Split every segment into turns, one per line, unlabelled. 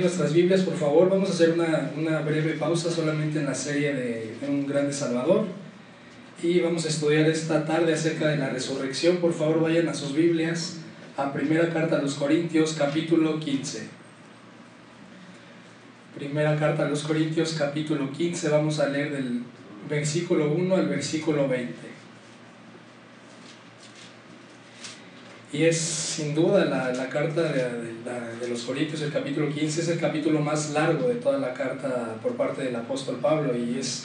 nuestras Biblias, por favor. Vamos a hacer una, una breve pausa solamente en la serie de Un Grande Salvador. Y vamos a estudiar esta tarde acerca de la resurrección. Por favor, vayan a sus Biblias, a Primera Carta a los Corintios, capítulo 15. Primera Carta a los Corintios, capítulo 15. Vamos a leer del versículo 1 al versículo 20. Y es sin duda la, la carta de, de, de, los Corintios, el capítulo 15, es el capítulo más largo de toda la carta por parte del apóstol Pablo y es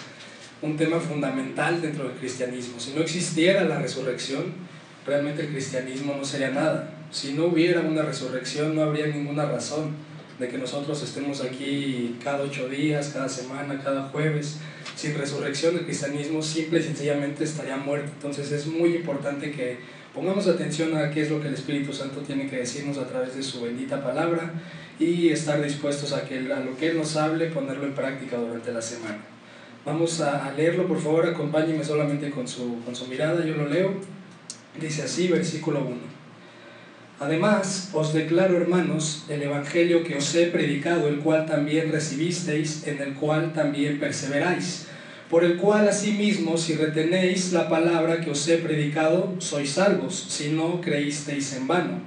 un tema fundamental dentro del cristianismo. Si no existiera la resurrección, realmente el cristianismo no sería nada. Si no hubiera una resurrección, no habría ninguna razón de que nosotros estemos aquí cada ocho días, cada semana, cada jueves. Sin resurrección, el cristianismo simple y sencillamente estaría muerto. Entonces es muy importante que Pongamos atención a qué es lo que el Espíritu Santo tiene que decirnos a través de su bendita palabra y estar dispuestos a, que, a lo que Él nos hable, ponerlo en práctica durante la semana. Vamos a, leerlo, por favor, acompáñenme solamente con su, con su mirada, yo lo leo. Dice así, versículo 1. Además, os declaro, hermanos, el Evangelio que os he predicado, el cual también recibisteis, en el cual también perseveráis por el cual asimismo, si retenéis la palabra que os he predicado, sois salvos, si no creísteis en vano.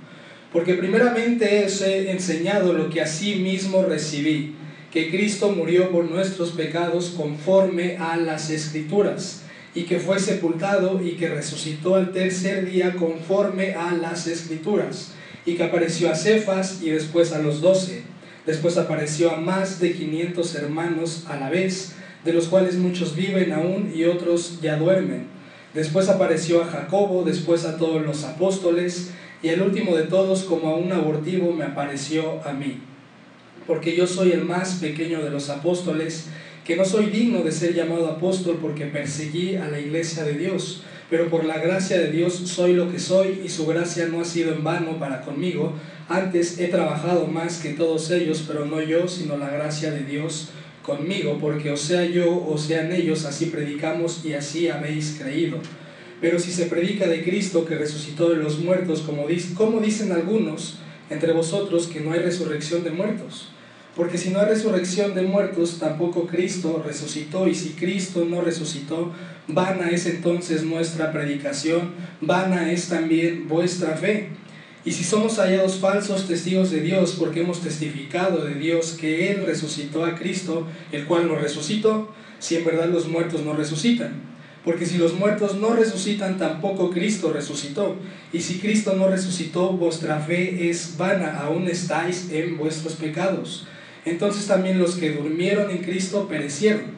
Porque primeramente os he enseñado lo que asimismo recibí, que Cristo murió por nuestros pecados conforme a las escrituras, y que fue sepultado y que resucitó al tercer día conforme a las escrituras, y que apareció a Cefas y después a los doce. Después apareció a más de quinientos hermanos a la vez, de los cuales muchos viven aún y otros ya duermen. Después apareció a Jacobo, después a todos los apóstoles, y el último de todos, como a un abortivo, me apareció a mí. Porque yo soy el más pequeño de los apóstoles, que no soy digno de ser llamado apóstol porque perseguí a la iglesia de Dios, pero por la gracia de Dios soy lo que soy y su gracia no ha sido en vano para conmigo. Antes he trabajado más que todos ellos, pero no yo, sino la gracia de Dios conmigo, porque o sea yo o sean ellos, así predicamos y así habéis creído. Pero si se predica de Cristo que resucitó de los muertos, como, como dicen algunos entre vosotros que no hay resurrección de muertos, porque si no hay resurrección de muertos, tampoco Cristo resucitó, y si Cristo no resucitó, vana es entonces nuestra predicación, vana es también vuestra fe. Y si somos hallados falsos testigos de Dios porque hemos testificado de Dios que Él resucitó a Cristo, el cual no resucitó, si en verdad los muertos no resucitan. Porque si los muertos no resucitan, tampoco Cristo resucitó. Y si Cristo no resucitó, vuestra fe es vana, aún estáis en vuestros pecados. Entonces también los que durmieron en Cristo perecieron.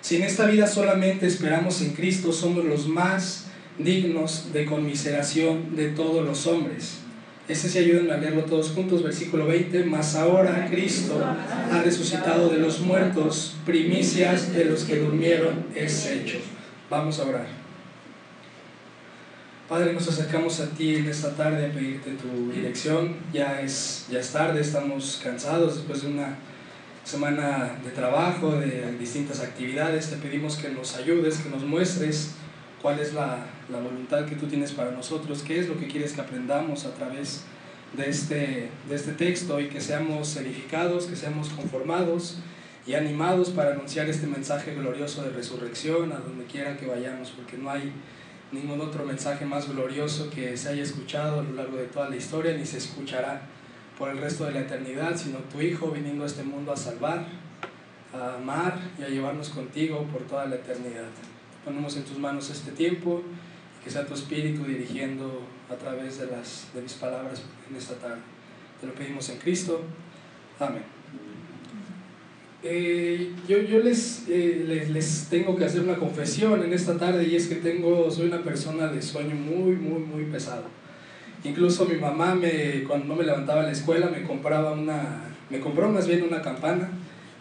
Si en esta vida solamente esperamos en Cristo, somos los más dignos de conmiseración de todos los hombres. Ese sí ayúdenme a leerlo todos juntos, versículo 20. Mas ahora Cristo ha resucitado de los muertos, primicias de los que durmieron es hecho. Vamos a orar. Padre, nos acercamos a ti en esta tarde a pedirte tu dirección. Ya es, ya es tarde, estamos cansados después de una semana de trabajo, de distintas actividades. Te pedimos que nos ayudes, que nos muestres cuál es la, la, voluntad que tú tienes para nosotros, qué es lo que quieres que aprendamos a través de este, de este texto y que seamos edificados, que seamos conformados y animados para anunciar este mensaje glorioso de resurrección a donde quiera que vayamos, porque no hay ningún otro mensaje más glorioso que se haya escuchado a lo largo de toda la historia ni se escuchará por el resto de la eternidad, sino tu Hijo viniendo a este mundo a salvar, a amar y a llevarnos contigo por toda la eternidad. Ponemos en tus manos este tiempo que sea tu Espíritu dirigiendo a través de, las, de mis palabras en esta tarde. Te lo pedimos en Cristo. Amén. Eh, yo yo les, eh, les, les, tengo que hacer una confesión en esta tarde y es que tengo, soy una persona de sueño muy, muy, muy pesado. Incluso mi mamá, me, cuando no me levantaba en la escuela, me compraba una, me compró más bien una campana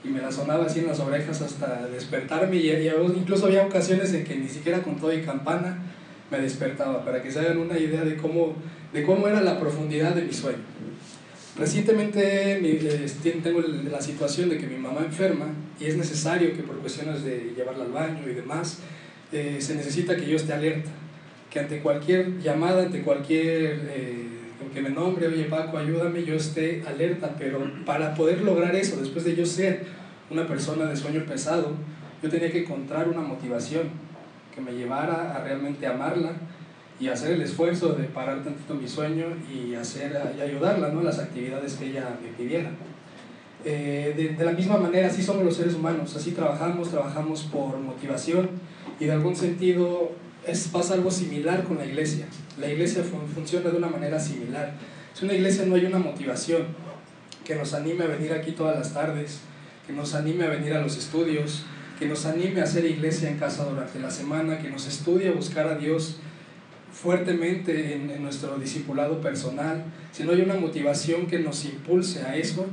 y me la sonaba así en las orejas hasta despertarme y, y, incluso había ocasiones en que ni siquiera con todo y campana me despertaba, para que se hagan una idea de cómo, de cómo era la profundidad de mi sueño. Recientemente tengo la situación de que mi mamá enferma y es necesario que por cuestiones de llevarla al baño y demás, eh, se necesita que yo esté alerta, que ante cualquier llamada, ante cualquier eh, que me nombre, oye Paco, ayúdame, yo esté alerta, pero para poder lograr eso, después de yo ser una persona de sueño pesado, yo tenía que encontrar una motivación que me llevara a realmente amarla y hacer el esfuerzo de parar tantito mi sueño y, hacer, ayudarla ¿no? las actividades que ella me pidiera. Eh, de, de, la misma manera, así somos los seres humanos, así trabajamos, trabajamos por motivación y de algún sentido es, pasa algo similar con la iglesia. La iglesia funciona de una manera similar. Si una iglesia no hay una motivación que nos anime a venir aquí todas las tardes, que nos anime a venir a los estudios, que nos anime a hacer iglesia en casa durante la semana, que nos estudie a buscar a Dios fuertemente en, nuestro discipulado personal, si no hay una motivación que nos impulse a eso,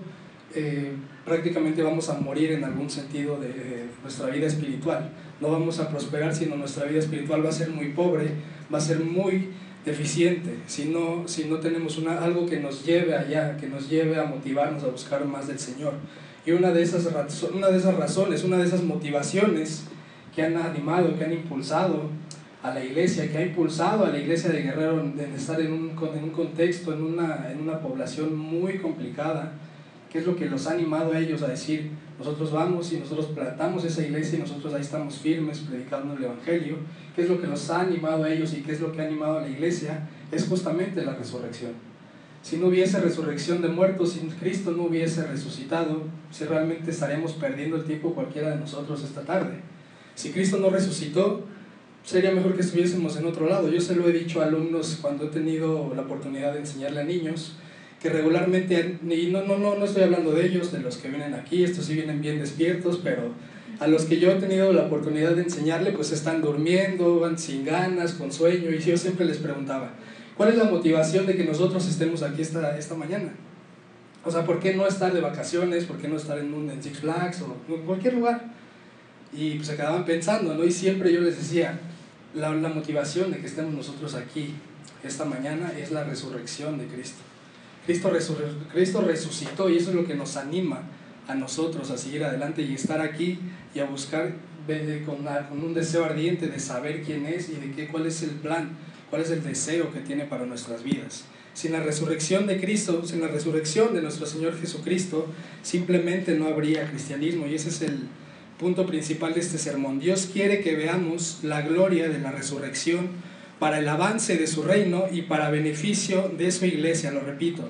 eh, prácticamente vamos a morir en algún sentido de, nuestra vida espiritual. No vamos a prosperar, sino nuestra vida espiritual va a ser muy pobre, va a ser muy deficiente, si no, si no tenemos una, algo que nos lleve allá, que nos lleve a motivarnos a buscar más del Señor. Y una de esas, una de esas razones, una de esas motivaciones que han animado, que han impulsado a la iglesia, que ha impulsado a la iglesia de Guerrero en estar en un, en un contexto, en una, en una población muy complicada, que es lo que los ha animado a ellos a decir, nosotros vamos y nosotros plantamos esa iglesia y nosotros ahí estamos firmes predicando el Evangelio, qué es lo que los ha animado a ellos y qué es lo que ha animado a la iglesia, es justamente la resurrección. Si no hubiese resurrección de muertos, si Cristo no hubiese resucitado, si realmente estaríamos perdiendo el tiempo cualquiera de nosotros esta tarde. Si Cristo no resucitó, sería mejor que estuviésemos en otro lado. Yo se lo he dicho a alumnos cuando he tenido la oportunidad de enseñarle a niños, que regularmente, y no, no, no, no estoy hablando de ellos, de los que vienen aquí, estos sí vienen bien despiertos, pero a los que yo he tenido la oportunidad de enseñarle, pues están durmiendo, van sin ganas, con sueño, y yo siempre les preguntaba, ¿cuál es la motivación de que nosotros estemos aquí esta, esta mañana? O sea, ¿por qué no estar de vacaciones? ¿Por qué no estar en un en Six Flags o en cualquier lugar? Y pues se quedaban pensando, ¿no? Y siempre yo les decía, la, la motivación de que estemos nosotros aquí esta mañana es la resurrección de Cristo. Cristo, Cristo resucitó y eso es lo que nos anima a nosotros a seguir adelante y estar aquí y a buscar con, con, un deseo ardiente de saber quién es y de qué, cuál es el plan, cuál es el deseo que tiene para nuestras vidas. Sin la resurrección de Cristo, sin la resurrección de nuestro Señor Jesucristo, simplemente no habría cristianismo y ese es el punto principal de este sermón. Dios quiere que veamos la gloria de la resurrección para el avance de su reino y para beneficio de su iglesia, lo repito.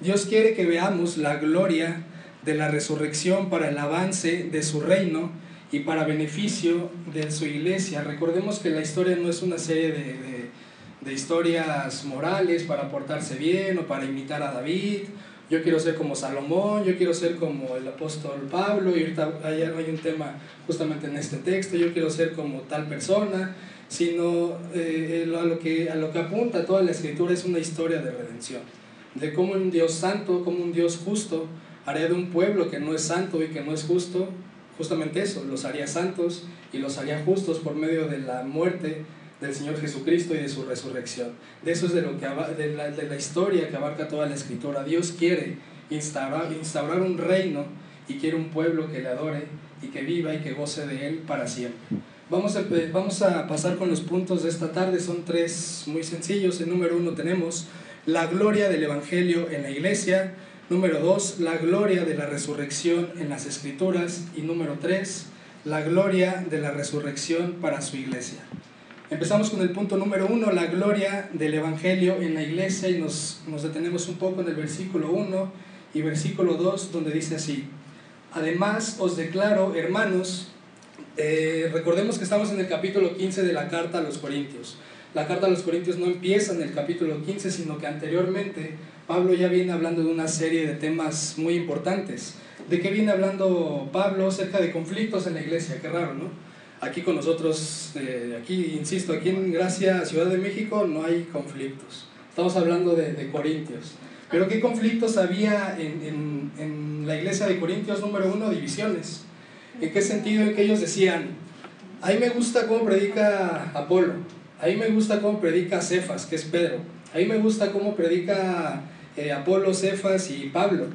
Dios quiere que veamos la gloria de la resurrección para el avance de su reino y para beneficio de su iglesia. Recordemos que la historia no es una serie de, de, historias morales para portarse bien o para imitar a David. Yo quiero ser como Salomón, yo quiero ser como el apóstol Pablo, y ahorita hay, hay un tema justamente en este texto, yo quiero ser como tal persona sino eh, a, lo que, a lo que apunta toda la escritura es una historia de redención, de cómo un Dios santo, como un Dios justo, haría de un pueblo que no es santo y que no es justo, justamente eso, los haría santos y los haría justos por medio de la muerte del Señor Jesucristo y de su resurrección. De eso es de, lo que, de, la, de la historia que abarca toda la escritura. Dios quiere instaurar, instaurar un reino y quiere un pueblo que le adore y que viva y que goce de él para siempre. Vamos a, vamos a pasar con los puntos de esta tarde, son tres muy sencillos. El número uno tenemos la gloria del Evangelio en la iglesia. Número dos, la gloria de la resurrección en las escrituras. Y número tres, la gloria de la resurrección para su iglesia. Empezamos con el punto número uno, la gloria del Evangelio en la iglesia y nos, nos detenemos un poco en el versículo 1 y versículo 2 donde dice así, además os declaro, hermanos, eh, recordemos que estamos en el capítulo 15 de la carta a los Corintios. La carta a los Corintios no empieza en el capítulo 15, sino que anteriormente Pablo ya viene hablando de una serie de temas muy importantes. ¿De qué viene hablando Pablo? Acerca de conflictos en la iglesia, qué raro, ¿no? Aquí con nosotros, eh, aquí, insisto, aquí en Gracia, Ciudad de México, no hay conflictos. Estamos hablando de, de Corintios. Pero ¿qué conflictos había en, en, en la iglesia de Corintios? Número uno, divisiones. ¿En qué sentido? En que ellos decían, a mí me gusta cómo predica Apolo, a mí me gusta cómo predica Cefas, que es Pedro, a mí me gusta cómo predica eh, Apolo, Cefas y Pablo.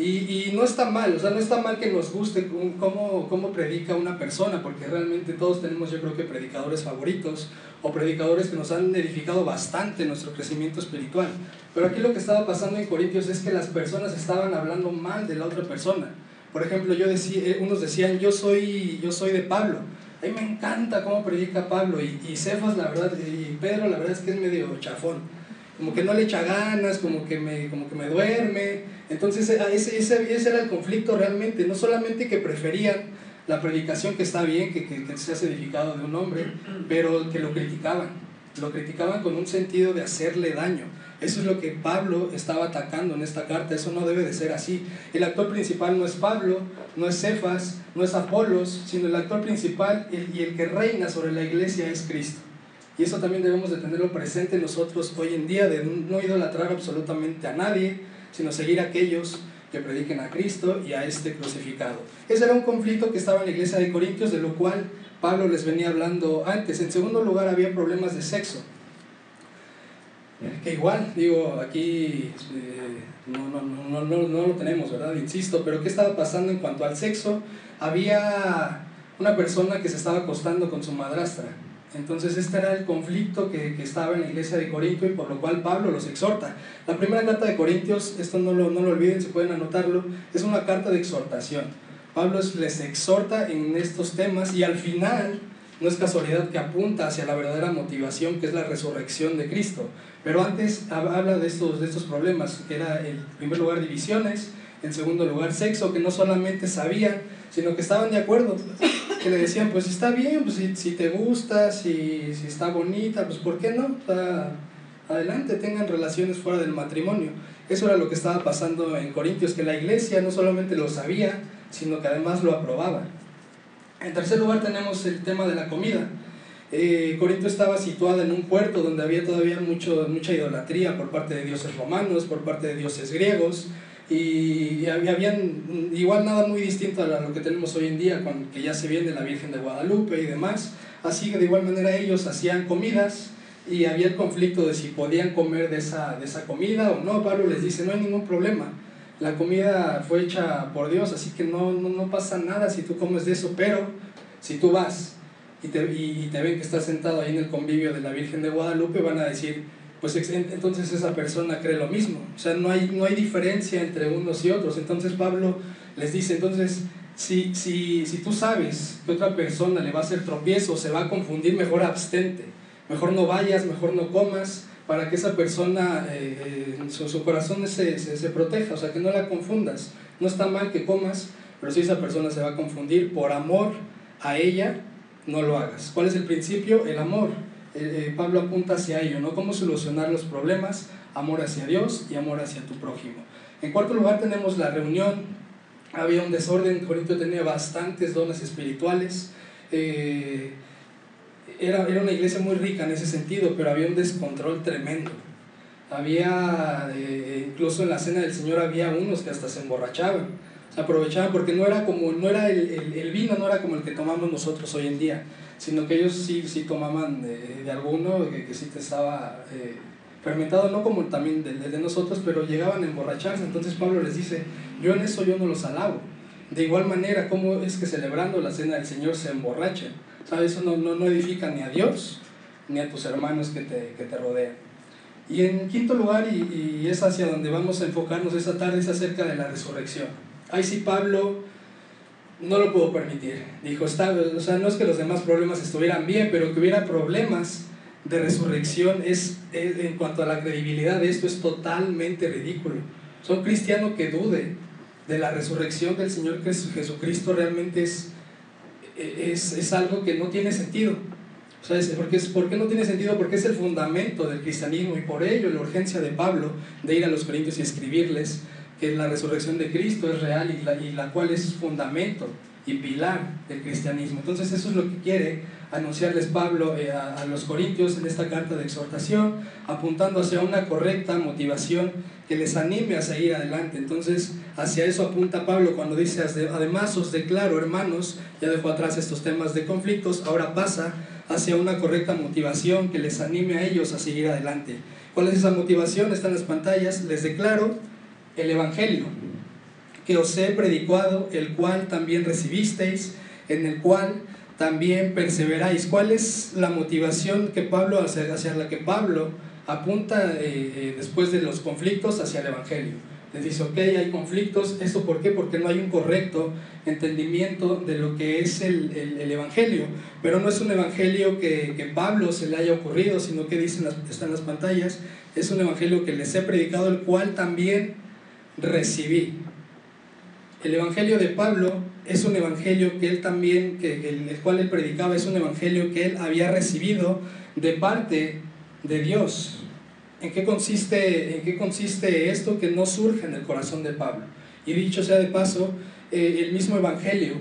Y, no está mal, o sea, no está mal que nos guste cómo, cómo predica una persona, porque realmente todos tenemos yo creo que predicadores favoritos o predicadores que nos han edificado bastante nuestro crecimiento espiritual. Pero aquí lo que estaba pasando en Corintios es que las personas estaban hablando mal de la otra persona. Por ejemplo, yo decía, eh, unos decían, yo soy, yo soy de Pablo. A mí me encanta cómo predica Pablo y, y Cefas, la verdad, y Pedro, la verdad es que es medio chafón. Como que no le echa ganas, como que me, como que me duerme. Entonces, ese, ese, ese era el conflicto realmente. No solamente que preferían la predicación que está bien, que, que, que se ha edificado de un hombre, pero que lo criticaban. Lo criticaban con un sentido de hacerle daño. Eso es lo que Pablo estaba atacando en esta carta. Eso no debe de ser así. El actor principal no es Pablo, no es Cefas, no es Apolos, sino el actor principal y el que reina sobre la iglesia es Cristo. Y eso también debemos de tenerlo presente nosotros hoy en día, de no idolatrar absolutamente a nadie, sino seguir a aquellos que prediquen a Cristo y a este crucificado. Ese era un conflicto que estaba en la iglesia de Corintios, de lo cual Pablo les venía hablando antes. En segundo lugar, había problemas de sexo que igual, digo, aquí eh, no, no, no, no, no lo tenemos, ¿verdad? Insisto, pero ¿qué estaba pasando en cuanto al sexo? Había una persona que se estaba acostando con su madrastra. Entonces este era el conflicto que, que, estaba en la iglesia de Corinto y por lo cual Pablo los exhorta. La primera carta de Corintios, esto no lo, no lo olviden, se pueden anotarlo, es una carta de exhortación. Pablo les exhorta en estos temas y al final no es casualidad que apunta hacia la verdadera motivación que es la resurrección de Cristo. Pero antes habla de estos, de estos problemas, que era en primer lugar divisiones, en segundo lugar sexo, que no solamente sabían, sino que estaban de acuerdo, que le decían, pues está bien, pues si, si te gusta, si, si, está bonita, pues ¿por qué no? adelante, tengan relaciones fuera del matrimonio. Eso era lo que estaba pasando en Corintios, que la iglesia no solamente lo sabía, sino que además lo aprobaba. En tercer lugar tenemos el tema de la comida. Eh, Corinto estaba situada en un puerto donde había todavía mucho, mucha idolatría por parte de dioses romanos, por parte de dioses griegos, y, habían igual nada muy distinto a lo que tenemos hoy en día, con, que ya se viene la Virgen de Guadalupe y demás. Así que de igual manera ellos hacían comidas y había el conflicto de si podían comer de esa, de esa comida o no. Pablo les dice, no hay ningún problema la comida fue hecha por Dios, así que no, no, pasa nada si tú comes de eso, pero si tú vas y te, y te ven que estás sentado ahí en el convivio de la Virgen de Guadalupe, van a decir, pues entonces esa persona cree lo mismo. O sea, no hay, no hay diferencia entre unos y otros. Entonces Pablo les dice, entonces, si, si, si tú sabes que otra persona le va a hacer tropiezo, se va a confundir, mejor abstente. Mejor no vayas, mejor no comas, para que esa persona, eh, eh, su, corazón se, se, proteja, o sea, que no la confundas. No está mal que comas, pero si esa persona se va a confundir por amor a ella, no lo hagas. ¿Cuál es el principio? El amor. Eh, Pablo apunta hacia ello, ¿no? Cómo solucionar los problemas, amor hacia Dios y amor hacia tu prójimo. En cuarto lugar tenemos la reunión. Había un desorden, Corinto tenía bastantes dones espirituales era, era una iglesia muy rica en ese sentido, pero había un descontrol tremendo. Había, eh, incluso en la cena del Señor había unos que hasta se emborrachaban, se aprovechaban porque no era como, no era el, el, vino no era como el que tomamos nosotros hoy en día, sino que ellos sí, sí tomaban de, de alguno que, que, sí te estaba eh, fermentado, no como también de, de nosotros, pero llegaban a emborracharse. Entonces Pablo les dice, yo en eso yo no los alabo. De igual manera, ¿cómo es que celebrando la cena del Señor se emborrachan? Eso no, no, edifica ni a Dios ni a tus hermanos que te, que te rodean. Y en quinto lugar, y, y, es hacia donde vamos a enfocarnos esta tarde, es acerca de la resurrección. Ahí sí Pablo no lo puedo permitir. Dijo, está, o sea, no es que los demás problemas estuvieran bien, pero que hubiera problemas de resurrección es, en cuanto a la credibilidad de esto es totalmente ridículo. Son cristiano que dude de la resurrección del Señor Jesucristo realmente es es, es algo que no tiene sentido. ¿Sabes? ¿Por qué, ¿Por qué no tiene sentido? Porque es el fundamento del cristianismo y por ello la urgencia de Pablo de ir a los Corintios y escribirles que la resurrección de Cristo es real y la, y la cual es fundamento y pilar del cristianismo. Entonces eso es lo que quiere anunciarles Pablo eh, a, los Corintios en esta carta de exhortación, apuntando hacia una correcta motivación que les anime a seguir adelante. Entonces, hacia eso apunta Pablo cuando dice, además os declaro, hermanos, ya dejó atrás estos temas de conflictos, ahora pasa hacia una correcta motivación que les anime a ellos a seguir adelante. ¿Cuál es esa motivación? Está en las pantallas. Les declaro el Evangelio. Que os he predicado, el cual también recibisteis, en el cual también perseveráis. ¿Cuál es la motivación que Pablo, hacia, hacia la que Pablo apunta eh, eh, después de los conflictos hacia el Evangelio? Les dice, ok, hay conflictos, ¿eso por qué? Porque no hay un correcto entendimiento de lo que es el, el, Evangelio. Pero no es un Evangelio que, que, Pablo se le haya ocurrido, sino que dicen, está en las pantallas, es un Evangelio que les he predicado, el cual también recibí. El Evangelio de Pablo es un Evangelio que él también, que, el cual él predicaba, es un Evangelio que él había recibido de parte de Dios. ¿En qué consiste, en qué consiste esto que no surge en el corazón de Pablo? Y dicho sea de paso, eh, el mismo Evangelio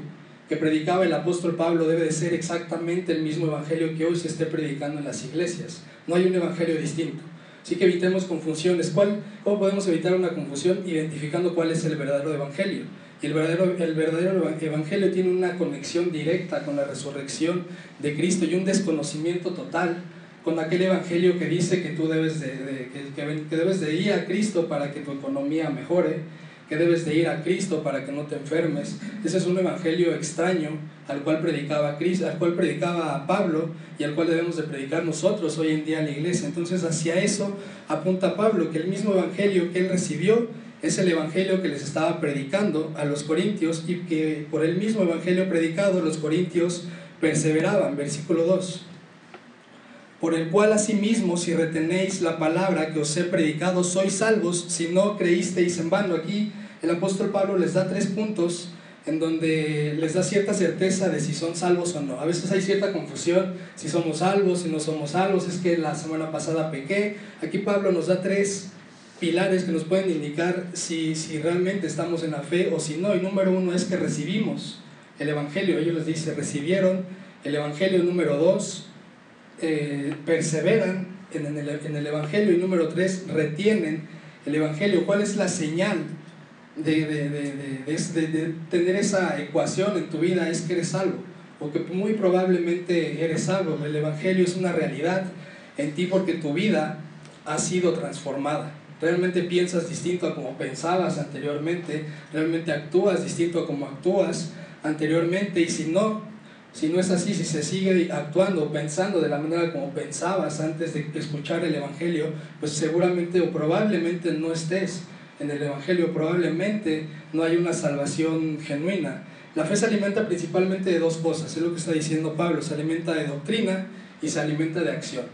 que predicaba el apóstol Pablo debe de ser exactamente el mismo Evangelio que hoy se esté predicando en las iglesias. No hay un Evangelio distinto. Así que evitemos confusiones. ¿Cuál, ¿Cómo podemos evitar una confusión? Identificando cuál es el verdadero Evangelio. El verdadero, el verdadero Evangelio tiene una conexión directa con la resurrección de Cristo y un desconocimiento total con aquel Evangelio que dice que tú debes de, que, que debes de ir a Cristo para que tu economía mejore, que debes de ir a Cristo para que no te enfermes. Ese es un evangelio extraño al cual predicaba Cristo, al cual predicaba Pablo y al cual debemos de predicar nosotros hoy en día en la iglesia. Entonces hacia eso apunta Pablo, que el mismo evangelio que él recibió es el evangelio que les estaba predicando a los corintios y que por el mismo evangelio predicado los corintios perseveraban. Versículo 2 por el cual asimismo si retenéis la palabra que os he predicado, sois salvos si no creísteis en vano. Aquí el apóstol Pablo les da tres puntos en donde les da cierta certeza de si son salvos o no. A veces hay cierta confusión, si somos salvos, si no somos salvos, es que la semana pasada pequé. Aquí Pablo nos da tres pilares que nos pueden indicar si, si realmente estamos en la fe o si no. Y número uno es que recibimos el Evangelio. Ellos les dice, recibieron el Evangelio número dos eh, perseveran en el, en el, Evangelio y número tres, retienen el Evangelio. ¿Cuál es la señal de, de, de, de, tener esa ecuación en tu vida? Es que eres salvo, porque muy probablemente eres salvo. El Evangelio es una realidad en ti porque tu vida ha sido transformada. Realmente piensas distinto a como pensabas anteriormente, realmente actúas distinto a como actúas anteriormente y si no si no es así, si se sigue actuando, pensando de la manera como pensabas antes de escuchar el Evangelio, pues seguramente o probablemente no estés en el Evangelio, probablemente no hay una salvación genuina. La fe se alimenta principalmente de dos cosas, es lo que está diciendo Pablo, se alimenta de doctrina y se alimenta de acción.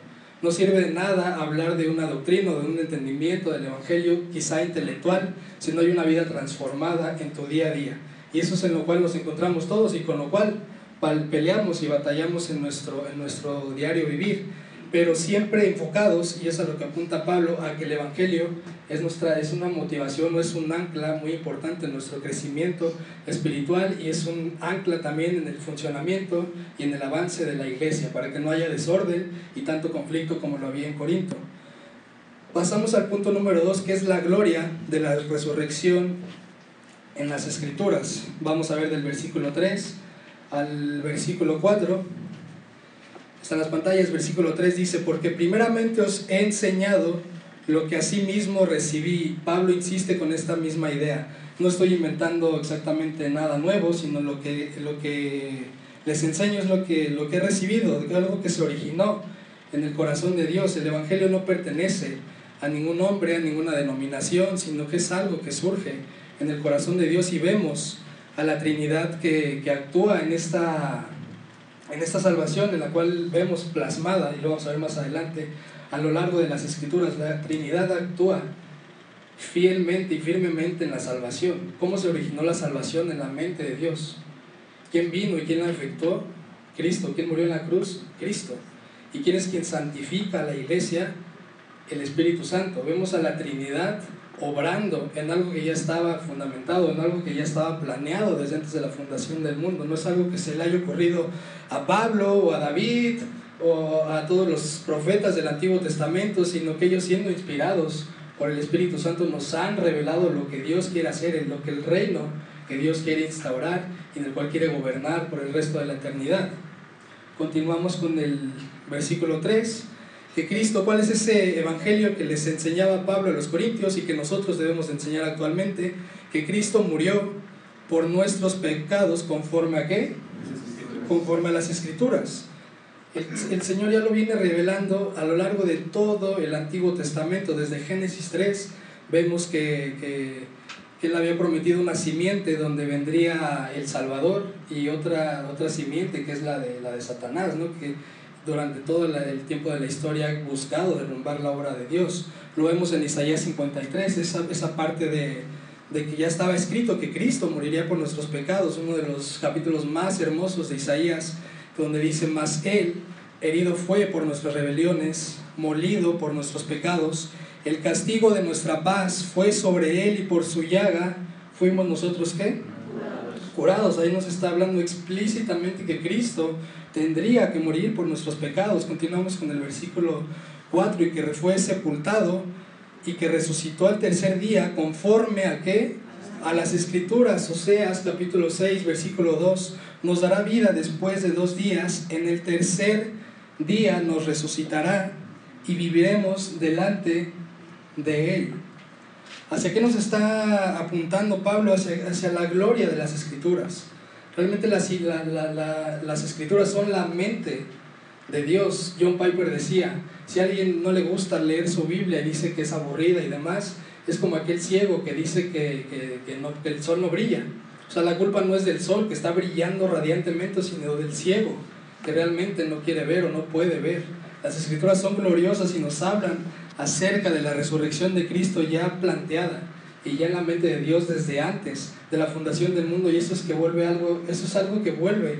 No sirve de nada hablar de una doctrina o de un entendimiento del Evangelio, quizá intelectual, si no hay una vida transformada en tu día a día. Y eso es en lo cual nos encontramos todos y con lo cual peleamos y batallamos en nuestro, en nuestro diario vivir, pero siempre enfocados, y es a lo que apunta Pablo, a que el Evangelio es, nuestra, es una motivación, no es un ancla muy importante en nuestro crecimiento espiritual y es un ancla también en el funcionamiento y en el avance de la iglesia, para que no haya desorden y tanto conflicto como lo había en Corinto. Pasamos al punto número dos, que es la gloria de la resurrección en las escrituras. Vamos a ver del versículo 3 al versículo 4. Están las pantallas, versículo 3 dice, porque primeramente os he enseñado lo que mismo recibí. Pablo insiste con esta misma idea. No estoy inventando exactamente nada nuevo, sino lo que, lo que les enseño es lo que, lo que he recibido, algo que se originó en el corazón de Dios. El Evangelio no pertenece a ningún hombre, a ninguna denominación, sino que es algo que surge en el corazón de Dios y vemos a la Trinidad que, que actúa en esta, en esta salvación, en la cual vemos plasmada, y lo vamos a ver más adelante, a lo largo de las Escrituras, la Trinidad actúa fielmente y firmemente en la salvación. ¿Cómo se originó la salvación en la mente de Dios? ¿Quién vino y quién la efectuó? Cristo. ¿Quién murió en la cruz? Cristo. ¿Y quién es quien santifica a la iglesia? El Espíritu Santo. Vemos a la Trinidad obrando en algo que ya estaba fundamentado, en algo que ya estaba planeado desde antes de la fundación del mundo. No es algo que se le haya ocurrido a Pablo o a David o a todos los profetas del Antiguo Testamento, sino que ellos siendo inspirados por el Espíritu Santo nos han revelado lo que Dios quiere hacer, en lo que el reino que Dios quiere instaurar y en el cual quiere gobernar por el resto de la eternidad. Continuamos con el versículo 3 que Cristo, cuál es ese evangelio que les enseñaba Pablo a los Corintios y que nosotros debemos enseñar actualmente, que Cristo murió por nuestros pecados conforme a qué? Conforme a las escrituras. El, Señor ya lo viene revelando a lo largo de todo el Antiguo Testamento, desde Génesis 3, vemos que, que, que, Él había prometido una simiente donde vendría el Salvador y otra, otra simiente que es la de, la de Satanás, ¿no? que durante todo el tiempo de la historia ha buscado derrumbar la obra de Dios. Lo vemos en Isaías 53, esa, esa parte de, de que ya estaba escrito que Cristo moriría por nuestros pecados, uno de los capítulos más hermosos de Isaías, donde dice, más Él herido fue por nuestras rebeliones, molido por nuestros pecados, el castigo de nuestra paz fue sobre Él y por su llaga fuimos nosotros qué? Curados. Ahí nos está hablando explícitamente que Cristo tendría que morir por nuestros pecados. Continuamos con el versículo 4 y que fue sepultado y que resucitó al tercer día conforme a qué? A las escrituras, Oseas capítulo 6, versículo 2, nos dará vida después de dos días, en el tercer día nos resucitará y viviremos delante de Él. ¿Hacia qué nos está apuntando Pablo? Hacia, hacia la gloria de las escrituras. Realmente las, las escrituras son la mente de Dios. John Piper decía, si a alguien no le gusta leer su Biblia y dice que es aburrida y demás, es como aquel ciego que dice que, que, no, que el sol no brilla. O sea, la culpa no es del sol que está brillando radiantemente, sino del ciego que realmente no quiere ver o no puede ver. Las escrituras son gloriosas y nos hablan acerca de la resurrección de Cristo ya planteada y ya en la mente de Dios desde antes de la fundación del mundo y eso es que vuelve algo, eso es algo que vuelve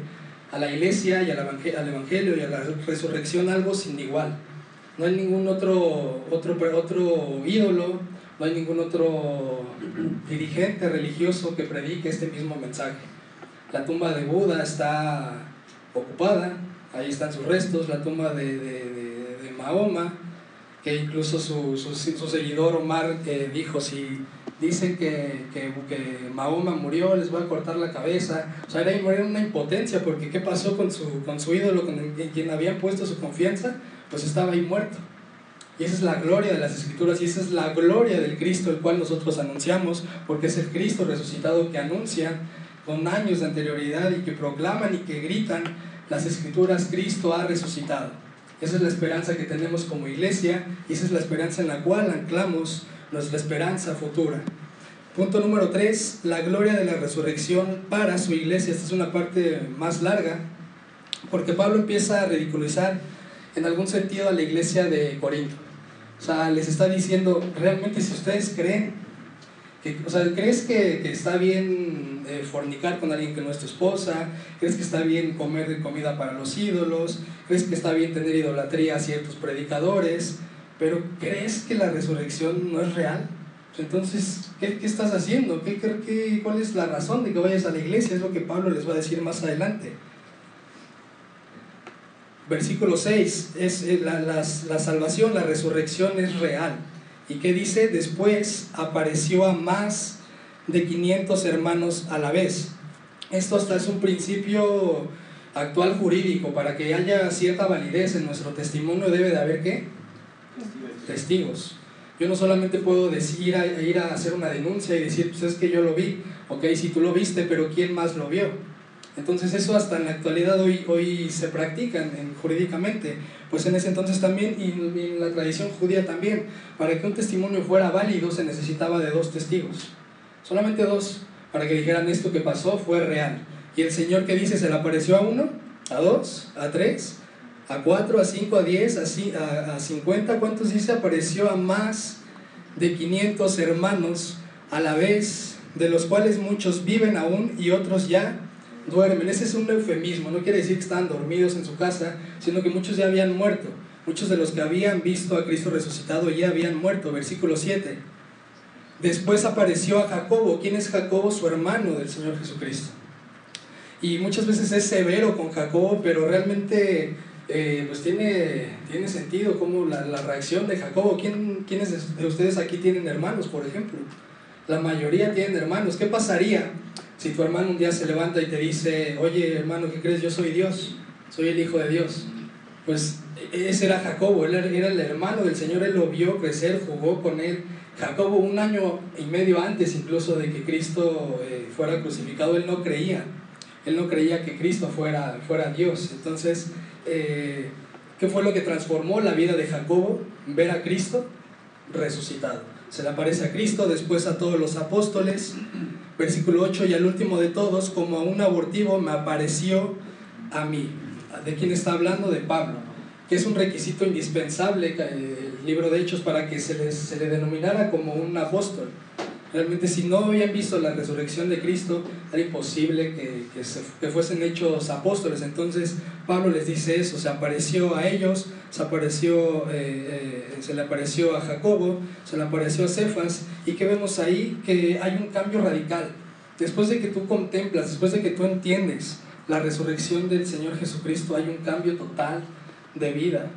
a la iglesia y al evangelio y a la resurrección algo sin igual. No hay ningún otro, otro, otro ídolo, no hay ningún otro dirigente religioso que predique este mismo mensaje. La tumba de Buda está ocupada, ahí están sus restos, la tumba de, de, de, Mahoma, que incluso su, su, su seguidor Omar eh, dijo, si dicen que, que, que, Mahoma murió, les voy a cortar la cabeza. O sea, era una impotencia porque ¿qué pasó con su, con su ídolo, con quien habían puesto su confianza? Pues estaba ahí muerto. Y esa es la gloria de las escrituras y esa es la gloria del Cristo, el cual nosotros anunciamos, porque es el Cristo resucitado que anuncia con años de anterioridad y que proclaman y que gritan las escrituras, Cristo ha resucitado. Esa es la esperanza que tenemos como iglesia y esa es la esperanza en la cual anclamos nuestra esperanza futura. Punto número 3, la gloria de la resurrección para su iglesia. Esta es una parte más larga, porque Pablo empieza a ridiculizar en algún sentido a la iglesia de Corinto. O sea, les está diciendo, realmente si ustedes creen, que, o sea, ¿crees que, que está bien eh, fornicar con alguien que no es tu esposa? ¿Crees que está bien comer comida para los ídolos? ¿Crees que está bien tener idolatría a ciertos predicadores? Pero ¿crees que la resurrección no es real? Entonces, ¿qué, qué estás haciendo? ¿Qué, qué, cuál es la razón de que vayas a la iglesia? Es lo que Pablo les va a decir más adelante. Versículo 6, es eh, la, la, la salvación, la resurrección es real. ¿Y qué dice? Después apareció a más de 500 hermanos a la vez. Esto hasta es un principio actual jurídico. Para que haya cierta validez en nuestro testimonio debe de haber qué? Testigos. Yo no solamente puedo decir, ir a, hacer una denuncia y decir, pues es que yo lo vi, ok, si tú lo viste, pero ¿quién más lo vio? Entonces eso hasta en la actualidad hoy, hoy se practica en, jurídicamente, pues en ese entonces también y en la tradición judía también, para que un testimonio fuera válido se necesitaba de dos testigos, solamente dos, para que dijeran esto que pasó fue real. Y el Señor que dice, se le apareció a uno, a dos, a tres, a 4, a 5, a 10, a, a 50, ¿cuántos dice? Apareció a más de 500 hermanos a la vez, de los cuales muchos viven aún y otros ya duermen. Ese es un eufemismo, no quiere decir que estaban dormidos en su casa, sino que muchos ya habían muerto. Muchos de los que habían visto a Cristo resucitado ya habían muerto. Versículo 7. Después apareció a Jacobo. ¿Quién es Jacobo? Su hermano del Señor Jesucristo. Y muchas veces es severo con Jacobo, pero realmente eh, pues tiene, tiene sentido como la, la reacción de Jacobo. ¿Quién, ¿Quiénes de ustedes aquí tienen hermanos, por ejemplo? La mayoría tienen hermanos. ¿Qué pasaría si tu hermano un día se levanta y te dice, oye hermano, ¿qué crees? Yo soy Dios, soy el Hijo de Dios. pues ese era Jacobo, él era el hermano del Señor, él lo vio crecer, jugó con él. Jacobo un año y medio antes incluso de que Cristo eh, fuera crucificado, él no creía, él no creía que Cristo fuera, fuera Dios. Entonces, eh, ¿qué fue lo que transformó la vida de Jacobo? Ver a Cristo resucitado. Se le aparece a Cristo, después a todos los apóstoles, versículo 8, y al último de todos, como a un abortivo, me apareció a mí. ¿De quién está hablando? De Pablo, que es un requisito indispensable eh, el libro de Hechos para que se, se le denominara como un apóstol. Realmente si no habían visto la resurrección de Cristo, era imposible que, que, se, que, fuesen hechos apóstoles. Entonces Pablo les dice eso, se apareció a ellos, se, apareció, eh, eh, se le apareció a Jacobo, se le apareció a Cefas, y que vemos ahí que hay un cambio radical. Después de que tú contemplas, después de que tú entiendes la resurrección del Señor Jesucristo, hay un cambio total de vida.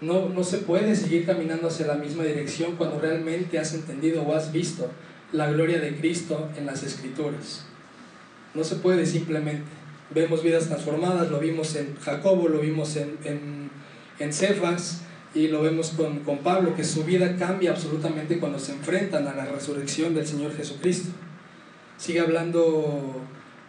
No, no se puede seguir caminando hacia la misma dirección cuando realmente has entendido o has visto la gloria de Cristo en las escrituras. No se puede simplemente. Vemos vidas transformadas, lo vimos en Jacobo, lo vimos en, en, en Cefas y lo vemos con, con Pablo, que su vida cambia absolutamente cuando se enfrentan a la resurrección del Señor Jesucristo. Sigue hablando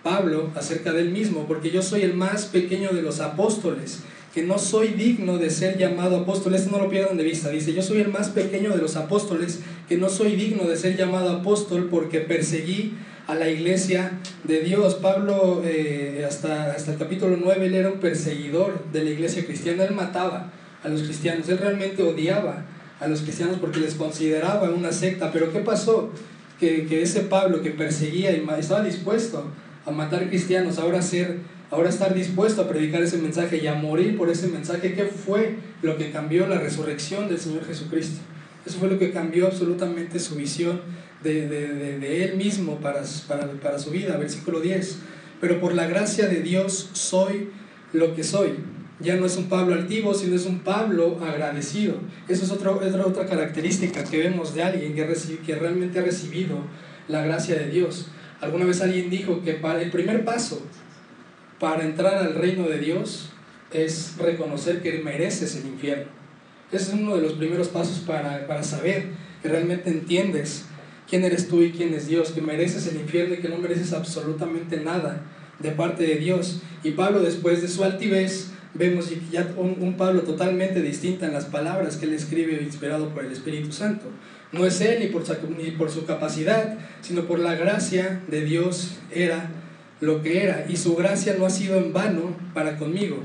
Pablo acerca del mismo, porque yo soy el más pequeño de los apóstoles que no soy digno de ser llamado apóstol. Esto no lo pierdan de vista. Dice, yo soy el más pequeño de los apóstoles, que no soy digno de ser llamado apóstol porque perseguí a la iglesia de Dios. Pablo, eh, hasta, hasta el capítulo 9, él era un perseguidor de la iglesia cristiana. Él mataba a los cristianos. Él realmente odiaba a los cristianos porque les consideraba una secta. Pero ¿qué pasó? Que, que ese Pablo que perseguía y estaba dispuesto a matar cristianos, ahora ser ahora estar dispuesto a predicar ese mensaje y a morir por ese mensaje, ¿qué fue lo que cambió la resurrección del Señor Jesucristo? Eso fue lo que cambió absolutamente su visión de, de, de, Él mismo para, para, para su vida, versículo 10. Pero por la gracia de Dios soy lo que soy. Ya no es un Pablo altivo, sino es un Pablo agradecido. Eso es otra, otra, otra característica que vemos de alguien que, que realmente ha recibido la gracia de Dios. Alguna vez alguien dijo que para el primer paso para entrar al reino de Dios es reconocer que mereces el infierno. Ese es uno de los primeros pasos para, para saber que realmente entiendes quién eres tú y quién es Dios, que mereces el infierno y que no mereces absolutamente nada de parte de Dios. Y Pablo, después de su altivez, vemos ya un, Pablo totalmente distinto en las palabras que él escribe inspirado por el Espíritu Santo. No es él ni por, ni por su capacidad, sino por la gracia de Dios era lo que era, y su gracia no ha sido en vano para conmigo.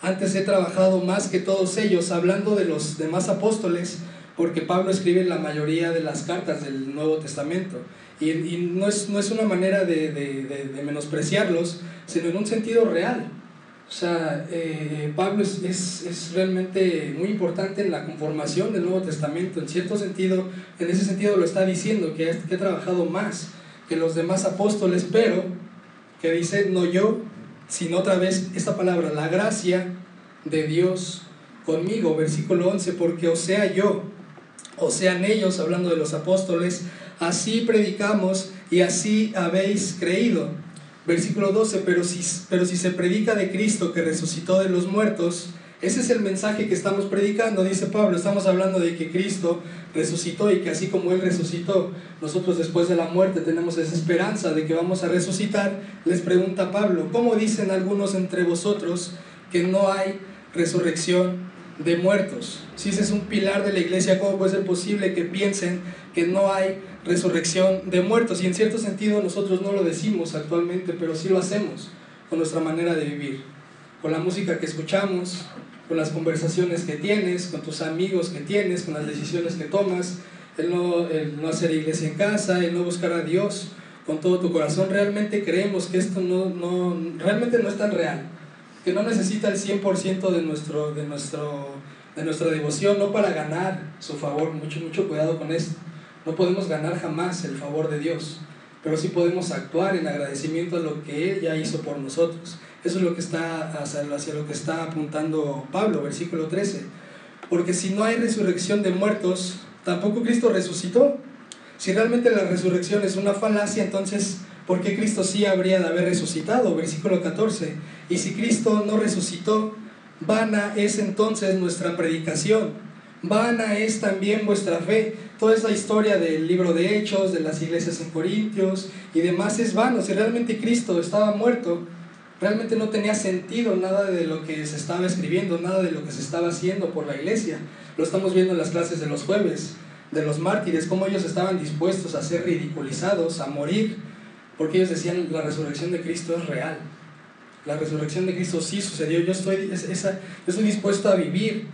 Antes he trabajado más que todos ellos, hablando de los demás apóstoles, porque Pablo escribe la mayoría de las cartas del Nuevo Testamento. Y, no, es, no, es, una manera de, de, de, menospreciarlos, sino en un sentido real. O sea, eh, Pablo es, es, realmente muy importante en la conformación del Nuevo Testamento. En cierto sentido, en ese sentido lo está diciendo, que, que he trabajado más que los demás apóstoles, pero que dice, no yo, sino otra vez esta palabra, la gracia de Dios conmigo, versículo 11, porque o sea yo, o sean ellos, hablando de los apóstoles, así predicamos y así habéis creído. Versículo 12, pero si, pero si se predica de Cristo que resucitó de los muertos, ese es el mensaje que estamos predicando, dice Pablo. Estamos hablando de que Cristo resucitó y que así como Él resucitó, nosotros después de la muerte tenemos esa esperanza de que vamos a resucitar. Les pregunta Pablo, ¿cómo dicen algunos entre vosotros que no hay resurrección de muertos? Si ese es un pilar de la iglesia, ¿cómo puede ser posible que piensen que no hay resurrección de muertos? Y en cierto sentido nosotros no lo decimos actualmente, pero sí lo hacemos con nuestra manera de vivir, con la música que escuchamos, con las conversaciones que tienes, con tus amigos que tienes, con las decisiones que tomas, el no, el no hacer iglesia en casa, el no buscar a Dios con todo tu corazón. Realmente creemos que esto no, no, realmente no es tan real, que no necesita el 100% de, nuestro, de, nuestro, de nuestra devoción, no para ganar su favor, mucho, mucho cuidado con esto. No podemos ganar jamás el favor de Dios, pero sí podemos actuar en agradecimiento a lo que Él ya hizo por nosotros. Eso es lo que está hacia, lo que está apuntando Pablo, versículo 13. Porque si no hay resurrección de muertos, tampoco Cristo resucitó. Si realmente la resurrección es una falacia, entonces, ¿por qué Cristo sí habría de haber resucitado? Versículo 14. Y si Cristo no resucitó, vana es entonces nuestra predicación, vana es también vuestra fe. Toda esa historia del libro de Hechos, de las iglesias en Corintios y demás es vano. Si realmente Cristo estaba muerto, realmente no tenía sentido nada de lo que se estaba escribiendo, nada de lo que se estaba haciendo por la iglesia. Lo estamos viendo en las clases de los jueves, de los mártires, cómo ellos estaban dispuestos a ser ridiculizados, a morir, porque ellos decían la resurrección de Cristo es real. La resurrección de Cristo sí sucedió. Yo estoy, esa, estoy dispuesto a vivir,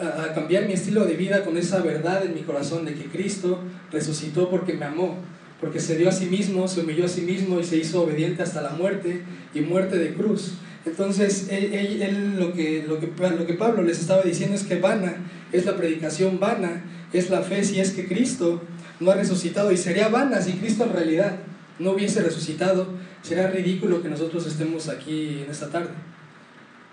a, a cambiar mi estilo de vida con esa verdad en mi corazón de que Cristo resucitó porque me amó, porque se dio a sí mismo, se humilló a sí mismo y se hizo obediente hasta la muerte y muerte de cruz. Entonces, él, lo, que, lo, que, lo que Pablo les estaba diciendo es que vana es la predicación, vana es la fe si es que Cristo no ha resucitado y sería vana si Cristo en realidad no hubiese resucitado, sería ridículo que nosotros estemos aquí en esta tarde.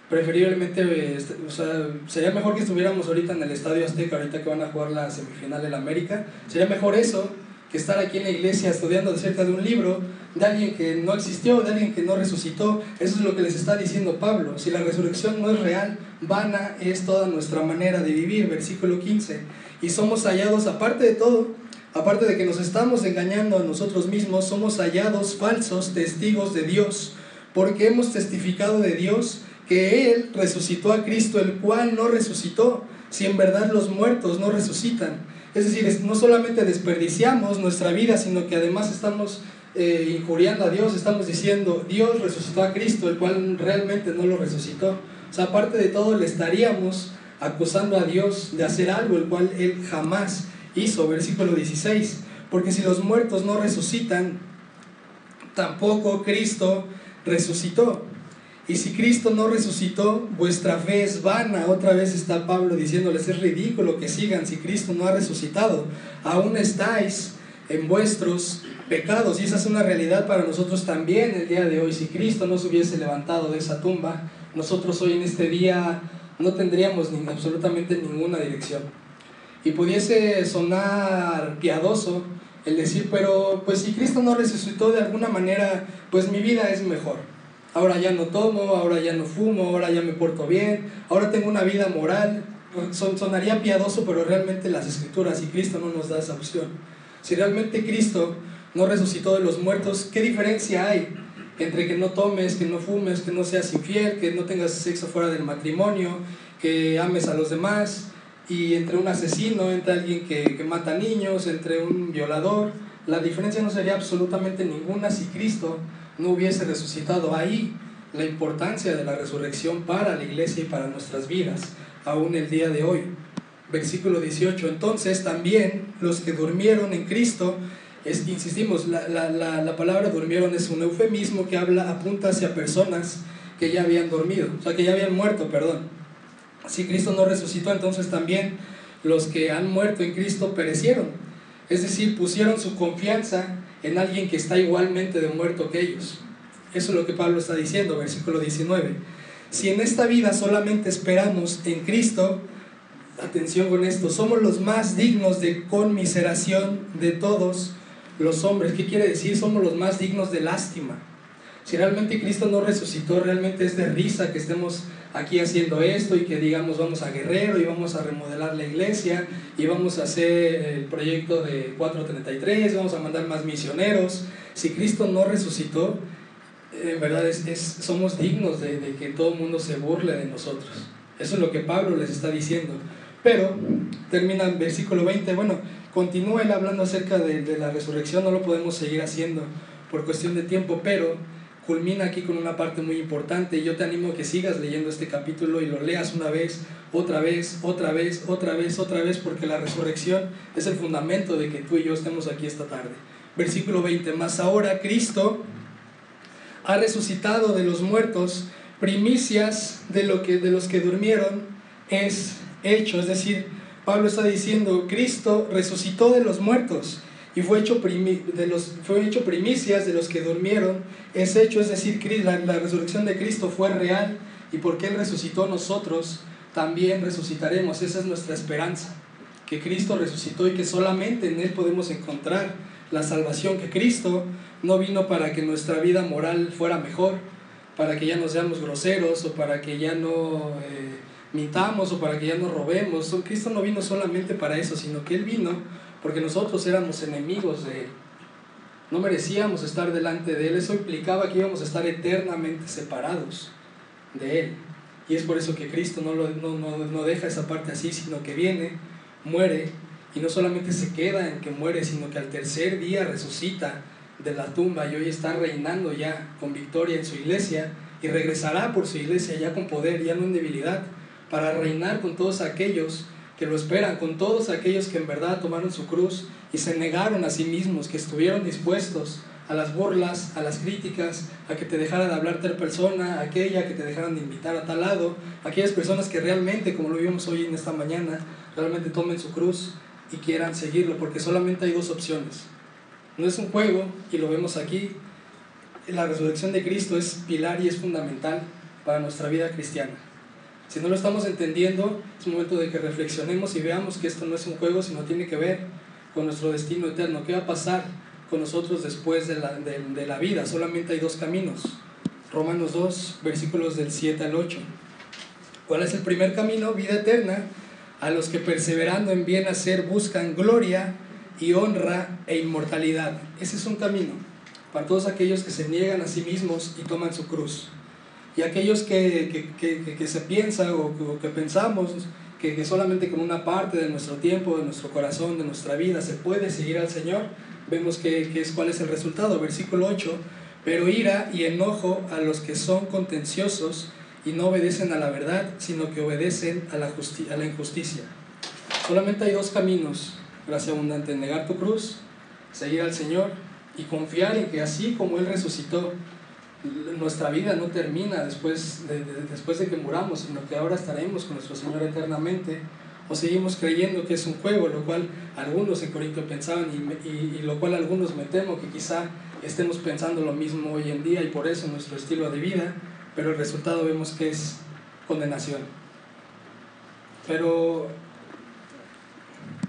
Preferiblemente, este, o sea, sería mejor que estuviéramos ahorita en el Estadio Azteca, ahorita que van a jugar la semifinal en América, sería mejor eso que estar aquí en la iglesia estudiando acerca de un libro de alguien que no existió, de alguien que no resucitó. Eso es lo que les está diciendo Pablo. Si la resurrección no es real, vana es toda nuestra manera de vivir. Versículo 15. Y somos hallados, aparte de todo, aparte de que nos estamos engañando a nosotros mismos, somos hallados falsos testigos de Dios, porque hemos testificado de Dios que Él resucitó a Cristo, el cual no resucitó, si en verdad los muertos no resucitan. Es decir, no solamente desperdiciamos nuestra vida, sino que además estamos eh, injuriando a Dios, estamos diciendo, Dios resucitó a Cristo, el cual realmente no lo resucitó. O sea, aparte de todo, le estaríamos acusando a Dios de hacer algo, el cual Él jamás hizo. Versículo 16. Porque si los muertos no resucitan, tampoco Cristo resucitó. Y si Cristo no resucitó, vuestra fe es vana. Otra vez está Pablo diciéndoles, es ridículo que sigan si Cristo no ha resucitado. Aún estáis en vuestros pecados. Y esa es una realidad para nosotros también el día de hoy. Si Cristo no se hubiese levantado de esa tumba, nosotros hoy en este día no tendríamos absolutamente ninguna dirección. Y pudiese sonar piadoso el decir, pero pues si Cristo no resucitó de alguna manera, pues mi vida es mejor ahora ya no tomo, ahora ya no fumo, ahora ya me porto bien, ahora tengo una vida moral. Son, sonaría piadoso, pero realmente las escrituras y Cristo no nos da esa opción. Si realmente Cristo no resucitó de los muertos, ¿qué diferencia hay entre que no tomes, que no fumes, que no seas infiel, que no tengas sexo fuera del matrimonio, que ames a los demás, y entre un asesino, entre alguien que, que mata niños, entre un violador? La diferencia no sería absolutamente ninguna si Cristo no hubiese resucitado. Ahí la importancia de la resurrección para la iglesia y para nuestras vidas, aún el día de hoy. Versículo 18. Entonces también los que durmieron en Cristo, es, insistimos, la, la, palabra durmieron es un eufemismo que habla, apunta hacia personas que ya habían dormido, o sea, que ya habían muerto, perdón. Si Cristo no resucitó, entonces también los que han muerto en Cristo perecieron. Es decir, pusieron su confianza en alguien que está igualmente de muerto que ellos. Eso es lo que Pablo está diciendo, versículo 19. Si en esta vida solamente esperamos en Cristo, atención con esto, somos los más dignos de conmiseración de todos los hombres. ¿Qué quiere decir? Somos los más dignos de lástima. Si realmente Cristo no resucitó, realmente es de risa que estemos aquí haciendo esto y que digamos vamos a Guerrero y vamos a remodelar la iglesia y vamos a hacer el proyecto de 433, vamos a mandar más misioneros. Si Cristo no resucitó, en verdad es, somos dignos de, que todo el mundo se burle de nosotros. Eso es lo que Pablo les está diciendo. Pero termina el versículo 20, bueno, continúa él hablando acerca de, de la resurrección, no lo podemos seguir haciendo por cuestión de tiempo, pero culmina aquí con una parte muy importante yo te animo a que sigas leyendo este capítulo y lo leas una vez, otra vez, otra vez, otra vez, otra vez, porque la resurrección es el fundamento de que tú y yo estemos aquí esta tarde. Versículo 20, más ahora Cristo ha resucitado de los muertos, primicias de, lo que, de los que durmieron es hecho, es decir, Pablo está diciendo, Cristo resucitó de los muertos y fue hecho, de los, fue hecho primicias de los que durmieron. Es hecho, es decir, la, la resurrección de Cristo fue real y porque Él resucitó nosotros, también resucitaremos. Esa es nuestra esperanza, que Cristo resucitó y que solamente en Él podemos encontrar la salvación, que Cristo no vino para que nuestra vida moral fuera mejor, para que ya no seamos groseros o para que ya no eh, mintamos o para que ya no robemos. Cristo no vino solamente para eso, sino que Él vino porque nosotros éramos enemigos de Él. No merecíamos estar delante de Él. Eso implicaba que íbamos a estar eternamente separados de Él. Y es por eso que Cristo no, lo, no, no, no deja esa parte así, sino que viene, muere, y no solamente se queda en que muere, sino que al tercer día resucita de la tumba y hoy está reinando ya con victoria en su iglesia y regresará por su iglesia ya con poder, ya no en debilidad, para reinar con todos aquellos que lo esperan, con todos aquellos que en verdad tomaron su cruz y se negaron a sí mismos, que estuvieron dispuestos a las burlas, a las críticas, a que te dejaran de hablar tal persona, a aquella que te dejaran de invitar a tal lado, aquellas personas que realmente, como lo vimos hoy en esta mañana, realmente tomen su cruz y quieran seguirlo, porque solamente hay dos opciones. No es un juego, y lo vemos aquí, la resurrección de Cristo es pilar y es fundamental para nuestra vida cristiana. Si no lo estamos entendiendo, es momento de que reflexionemos y veamos que esto no es un juego, sino tiene que ver con nuestro destino eterno. ¿Qué va a pasar con nosotros después de la, de la vida? Solamente hay dos caminos. Romanos 2, versículos del 7 al 8. ¿Cuál es el primer camino? Vida eterna a los que perseverando en bien hacer buscan gloria y honra e inmortalidad. Ese es un camino para todos aquellos que se niegan a sí mismos y toman su cruz. Y aquellos que, que, que, se piensan o, que pensamos que, solamente con una parte de nuestro tiempo, de nuestro corazón, de nuestra vida se puede seguir al Señor, vemos que, es, cuál es el resultado. Versículo 8, pero ira y enojo a los que son contenciosos y no obedecen a la verdad, sino que obedecen a la, a la injusticia. Solamente hay dos caminos, gracia abundante, negar tu cruz, seguir al Señor y confiar en que así como Él resucitó, nuestra vida no termina después de, después de que muramos, sino que ahora estaremos con nuestro Señor eternamente. O seguimos creyendo que es un juego, lo cual algunos en Corinto pensaban y, y, lo cual algunos me temo que quizá estemos pensando lo mismo hoy en día y por eso nuestro estilo de vida pero el resultado vemos que es condenación. Pero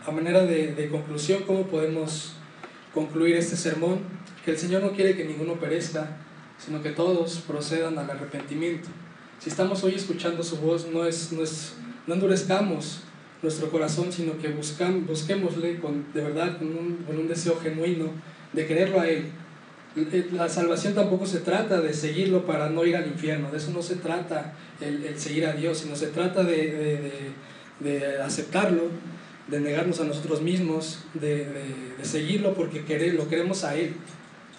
a manera de, de, conclusión, ¿cómo podemos concluir este sermón? Que el Señor no quiere que ninguno perezca, sino que todos procedan al arrepentimiento. Si estamos hoy escuchando su voz, no, es, no, es, no endurezcamos nuestro corazón, sino que buscamos, busquémosle con, de verdad con un, con un deseo genuino de quererlo a Él, eh, la salvación tampoco se trata de seguirlo para no ir al infierno, de eso no se trata el, seguir a Dios, sino se trata de, aceptarlo, de negarnos a nosotros mismos, de, seguirlo porque lo queremos a Él.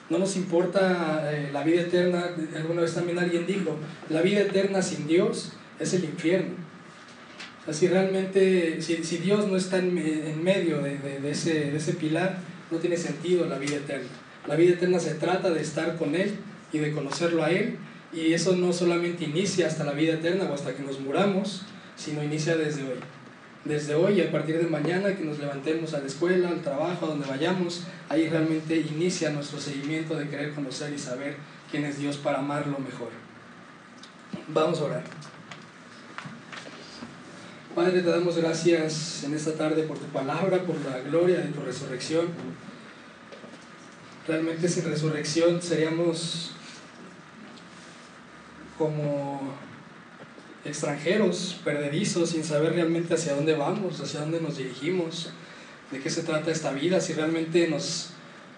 No nos importa eh, la vida eterna, alguna vez también alguien dijo, la vida eterna sin Dios es el infierno. O si realmente, si, Dios no está en, en medio de, ese, de ese pilar, no tiene sentido la vida eterna. La vida eterna se trata de estar con Él y de conocerlo a Él. Y eso no solamente inicia hasta la vida eterna o hasta que nos muramos, sino inicia desde hoy. Desde hoy y a partir de mañana que nos levantemos a la escuela, al trabajo, a donde vayamos, ahí realmente inicia nuestro seguimiento de querer conocer y saber quién es Dios para amarlo mejor. Vamos a orar. Padre, te damos gracias en esta tarde por tu palabra, por la gloria de tu resurrección. Realmente sin resurrección seríamos como extranjeros, perdedizos, sin saber realmente hacia dónde vamos, hacia dónde nos dirigimos, de qué se trata esta vida, si realmente nos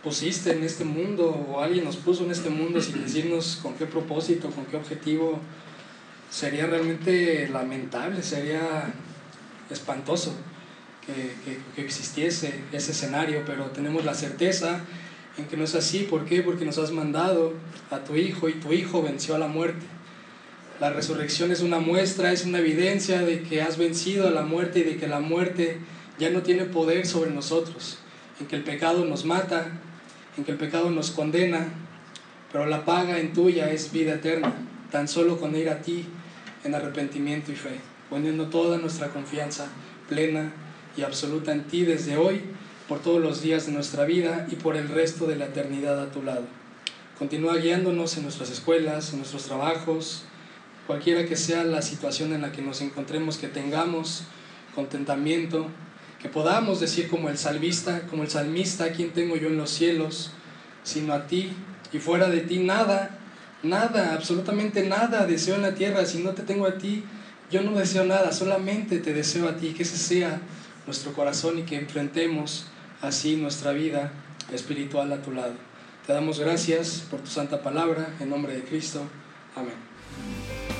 pusiste en este mundo o alguien nos puso en este mundo sin decirnos con qué propósito, con qué objetivo, sería realmente lamentable, sería espantoso que, que, que existiese ese escenario, pero tenemos la certeza en que no es así. ¿Por qué? Porque nos has mandado a tu Hijo y tu Hijo venció a la muerte. La resurrección es una muestra, es una evidencia de que has vencido a la muerte y de que la muerte ya no tiene poder sobre nosotros, en que el pecado nos mata, en que el pecado nos condena, pero la paga en tuya es vida eterna, tan solo con ir a ti en arrepentimiento y fe, poniendo toda nuestra confianza plena y absoluta en ti desde hoy por todos los días de nuestra vida y por el resto de la eternidad a tu lado. Continúa guiándonos en nuestras escuelas, en nuestros trabajos, cualquiera que sea la situación en la que nos encontremos, que tengamos contentamiento, que podamos decir como el salmista, como el salmista, ¿quién tengo yo en los cielos? Sino a ti, y fuera de ti nada, Nada, absolutamente nada deseo en la tierra. Si no te tengo a ti, yo no deseo nada, solamente te deseo a ti. Que ese sea nuestro corazón y que enfrentemos así nuestra vida espiritual a tu lado. Te damos gracias por tu santa palabra, en nombre de Cristo. Amén.